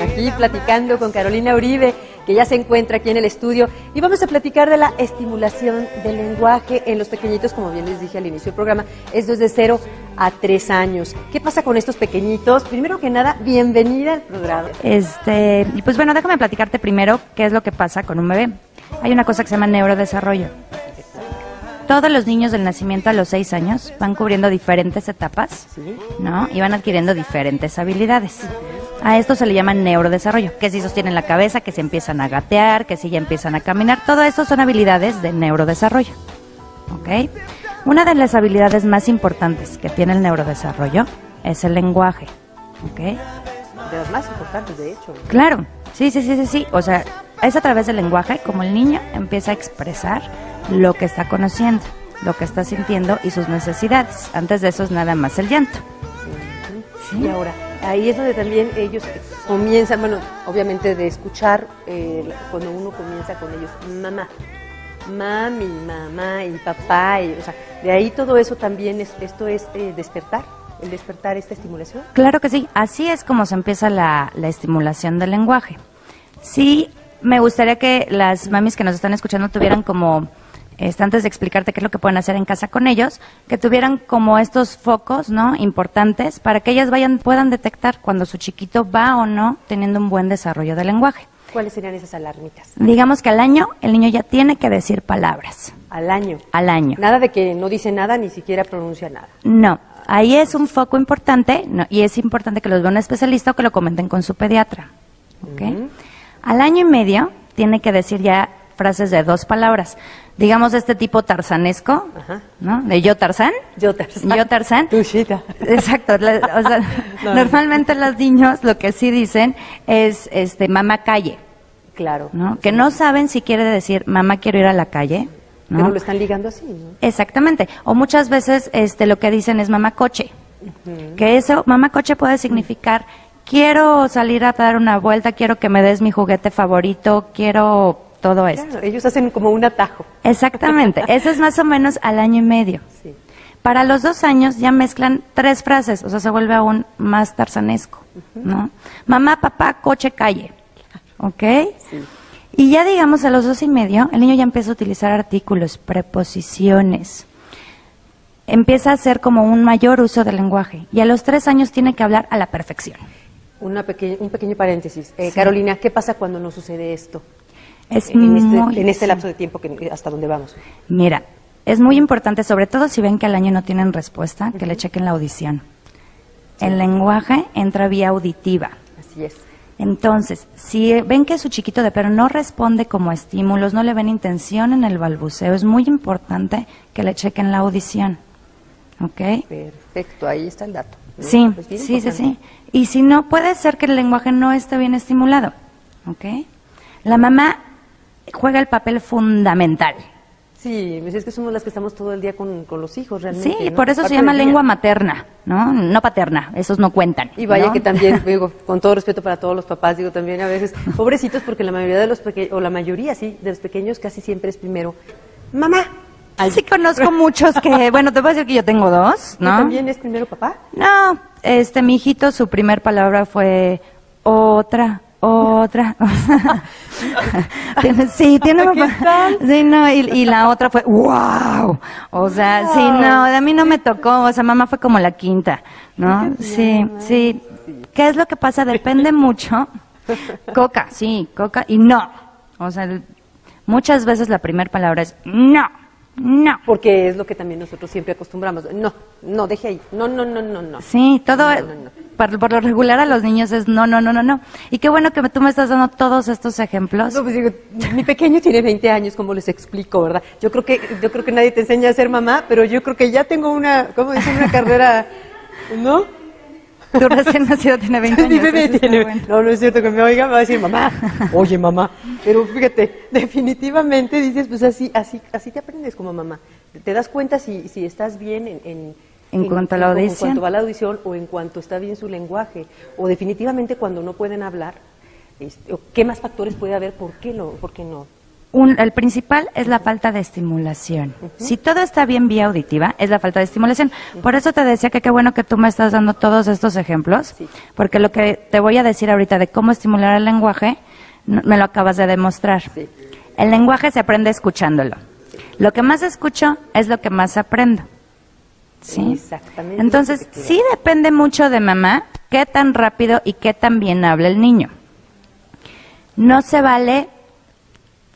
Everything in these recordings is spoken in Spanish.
aquí platicando con Carolina Uribe, que ya se encuentra aquí en el estudio, y vamos a platicar de la estimulación del lenguaje en los pequeñitos, como bien les dije al inicio del programa, es desde cero a tres años. ¿Qué pasa con estos pequeñitos? Primero que nada, bienvenida al programa. Este, pues bueno, déjame platicarte primero qué es lo que pasa con un bebé. Hay una cosa que se llama neurodesarrollo. Todos los niños del nacimiento a los seis años van cubriendo diferentes etapas, ¿no? Y van adquiriendo diferentes habilidades. A esto se le llama neurodesarrollo, que si sostienen la cabeza, que si empiezan a gatear, que si ya empiezan a caminar, todo eso son habilidades de neurodesarrollo. ¿Ok? Una de las habilidades más importantes que tiene el neurodesarrollo es el lenguaje. ¿Ok? De las más importantes, de hecho. Claro, sí, sí, sí, sí, sí. O sea, es a través del lenguaje como el niño empieza a expresar lo que está conociendo, lo que está sintiendo y sus necesidades. Antes de eso es nada más el llanto. Y ahora, ahí es donde también ellos comienzan, bueno, obviamente de escuchar, eh, cuando uno comienza con ellos, mamá, mami, mamá y papá, y, o sea, de ahí todo eso también, es, esto es eh, despertar, el despertar esta estimulación. Claro que sí, así es como se empieza la, la estimulación del lenguaje. Sí, me gustaría que las mamis que nos están escuchando tuvieran como este, antes de explicarte qué es lo que pueden hacer en casa con ellos, que tuvieran como estos focos, ¿no? Importantes para que ellas vayan, puedan detectar cuando su chiquito va o no teniendo un buen desarrollo del lenguaje. ¿Cuáles serían esas alarmitas? Digamos que al año el niño ya tiene que decir palabras. Al año. Al año. Nada de que no dice nada ni siquiera pronuncia nada. No, ahí es un foco importante no, y es importante que los vea un especialista o que lo comenten con su pediatra. ¿ok? Al año y medio tiene que decir ya frases de dos palabras. Digamos este tipo tarzanesco, Ajá. ¿no? De yo Tarzán. Yo Tarzán. Yo Tarzán. Tushita. Exacto. la- o sea, No, no. normalmente los niños lo que sí dicen es este mamá calle, Claro. ¿no? Que no saben si quiere decir mamá quiero ir a la calle, ¿no? Pero lo están ligando así, ¿no? Exactamente. O muchas veces este lo que dicen es mamá coche. Que eso, mamá coche puede significar quiero salir a dar una vuelta, quiero que me des mi juguete favorito, quiero todo esto. Claro, ellos hacen como un atajo. Exactamente. Eso es más o menos al año y medio. Sí. Para los dos años ya mezclan tres frases, o sea, se vuelve aún más tarzanesco, ¿no? Mamá, papá, coche, calle. ¿Ok? Y ya digamos a los dos y medio, el niño ya empieza a utilizar artículos, preposiciones. Empieza a hacer como un mayor uso del lenguaje. Y a los tres años tiene que hablar a la perfección. Una peque- un pequeño paréntesis. Eh, Carolina, ¿qué pasa cuando no sucede esto? Es en, este, en este sí. lapso de tiempo que, hasta donde vamos. Mira, es muy importante, sobre todo si ven que al año no tienen respuesta, que le chequen la audición. El lenguaje entra vía auditiva. Así es. Entonces, si ven que su chiquito de pero no responde como estímulos, no le ven intención en el balbuceo, es muy importante que le chequen la audición. ¿Ok? Perfecto, ahí está el dato. ¿no? Sí, Pues sí, sí, importante. sí. Y si no, puede ser que el lenguaje no esté bien estimulado. ¿Ok? La mamá juega el papel fundamental. Sí, pues es que somos las que estamos todo el día con, con los hijos, realmente. Sí, ¿no? por eso Parte se llama día. lengua materna, ¿no? No paterna, esos no cuentan. Y vaya ¿no? que también, digo, con todo respeto para todos los papás, digo también a veces, pobrecitos, porque la mayoría de los pequeños, o la mayoría, sí, de los pequeños casi siempre es primero, mamá. Sí conozco muchos que, bueno, te voy a decir que yo tengo dos, ¿Y ¿no? también es primero papá? No, este, mi hijito, su primer palabra fue otra, otra. Sí, tiene. Sí, no, y, y la otra fue wow. O sea, sí, no, a mí no me tocó, o sea, mamá fue como la quinta, ¿no? Sí, sí. ¿Qué es lo que pasa? Depende mucho. Coca, sí, coca y no. O sea, muchas veces la primera palabra es no, no. Porque es lo que también nosotros siempre acostumbramos. No, no, deje ahí. No, no, no, no, no. Sí, todo, No, no, no. Por, por lo regular a los niños es no, no, no, no, no. Y qué bueno que tú me estás dando todos estos ejemplos. No, pues digo, mi pequeño tiene 20 años, ¿cómo les explico, verdad? Yo creo que yo creo que nadie te enseña a ser mamá, pero yo creo que ya tengo una, ¿cómo dicen? Una carrera, ¿no? Tu recién nacido tiene 20 Mi años. bebé eso está tiene- bueno. No, no es cierto que me oiga, me va a decir mamá. Oye, mamá. Pero fíjate, definitivamente dices, pues así, así, así te aprendes como mamá. Te das cuenta si, si estás bien en, en, En cuanto a la En audición. cuanto va la audición o en cuanto está bien su lenguaje. O definitivamente cuando no pueden hablar, este, qué más factores puede haber, ¿por qué no? ¿Por qué no? Un- el principal es la falta de estimulación. Si todo está bien vía auditiva, es la falta de estimulación. Por eso te decía que qué bueno que tú me estás dando todos estos ejemplos, Sí. porque lo que te voy a decir ahorita de cómo estimular el lenguaje, no- me lo acabas de demostrar. Sí. El lenguaje se aprende escuchándolo. Lo que más escucho es lo que más aprendo. ¿Sí? Exactamente. Entonces, sí depende mucho de mamá qué tan rápido y qué tan bien habla el niño. No se vale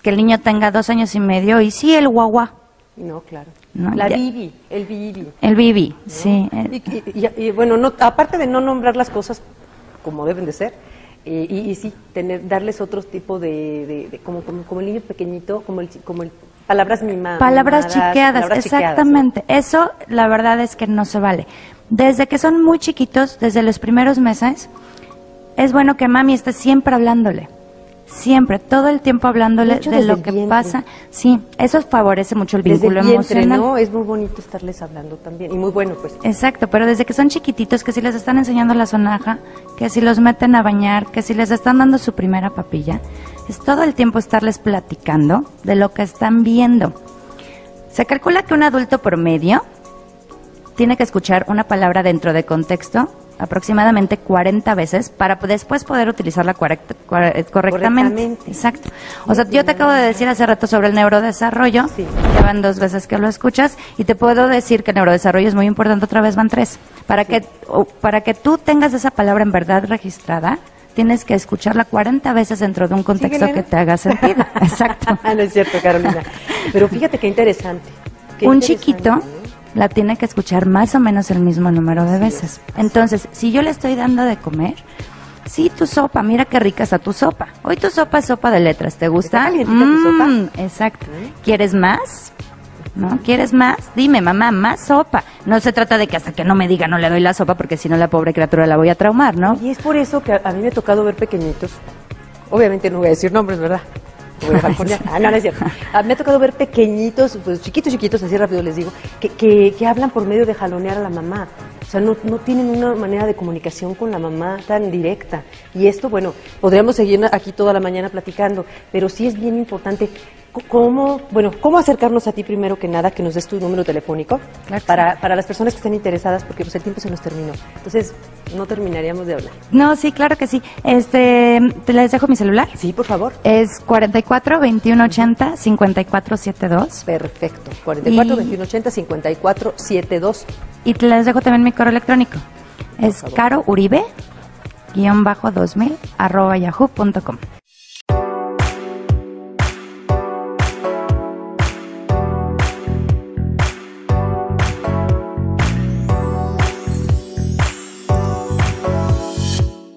que el niño tenga dos años y medio y sí el guagua, No, claro. No, la ya- Bibi, el Bibi. el bibi, sí. Y, y- y- y, bueno, no, aparte de no nombrar las cosas como deben de ser, eh, y, y sí, tener, darles otro tipo de, de- de- como, como, como el niño pequeñito, como el, como el palabras mimadas. Palabras chiqueadas, palabras chiqueadas, ¿no? exactamente. Eso, la verdad es que no se vale. Desde que son muy chiquitos, desde los primeros meses, es bueno que mami esté siempre hablándole. Siempre, todo el tiempo hablándole De lo que vientre. pasa. Sí, eso favorece mucho el Desde vínculo el vientre, emocional. ¿no? Es muy bonito estarles hablando también. Y muy bueno, pues. Exacto, pero desde que son chiquititos, que si les están enseñando la sonaja, que si los meten a bañar, que si les están dando su primera papilla, es todo el tiempo estarles platicando de lo que están viendo. Se calcula que un adulto promedio tiene que escuchar una palabra dentro de contexto aproximadamente 40 veces para después poder utilizarla eh, correctamente. Correctamente. Exacto. O sea, yo te acabo de decir hace rato sobre el neurodesarrollo, Sí. ya van dos veces que lo escuchas y te puedo decir que el neurodesarrollo es muy importante, otra vez van tres. Para que para que tú tengas esa palabra en verdad registrada, tienes que escucharla 40 veces dentro de un contexto que te haga sentido. Exacto. No es cierto, Carolina. Pero fíjate qué interesante. Qué un interesante, chiquito. La tiene que escuchar más o menos el mismo número de veces. es. Entonces, si yo le estoy dando de comer, sí, tu sopa, mira qué rica está tu sopa. Hoy tu sopa es sopa de letras, ¿te gusta? Mm, Exacto. ¿Quieres más? ¿No? ¿Quieres más? Dime, mamá, más sopa. No se trata de que hasta que no me diga no le doy la sopa, porque si no la pobre criatura la voy a traumar, ¿no? Y es por eso que a, a mí me ha tocado ver pequeñitos. Obviamente no voy a decir nombres, ¿verdad? Ah, no, no es cierto. Ah, me ha tocado ver pequeñitos, pues chiquitos, chiquitos, así rápido les digo, que, que, que hablan por medio de jalonear a la mamá. O sea, no, no tienen una manera de comunicación con la mamá tan directa. Y esto, bueno, podríamos seguir aquí toda la mañana platicando, pero sí es bien importante cómo, bueno, cómo acercarnos a ti primero que nada, que nos des tu número telefónico Claro para, para las personas que estén interesadas, porque pues el tiempo se nos terminó. Entonces, no terminaríamos de hablar. No, sí, claro que sí. Este, te les dejo mi celular. Sí, por favor. Es 44 21 80 54 72. Perfecto. 44 Y- 21 80 54 72. Y te les dejo también mi correo electrónico. Es caro uribe guion bajo 2000 arroba yahoo punto com.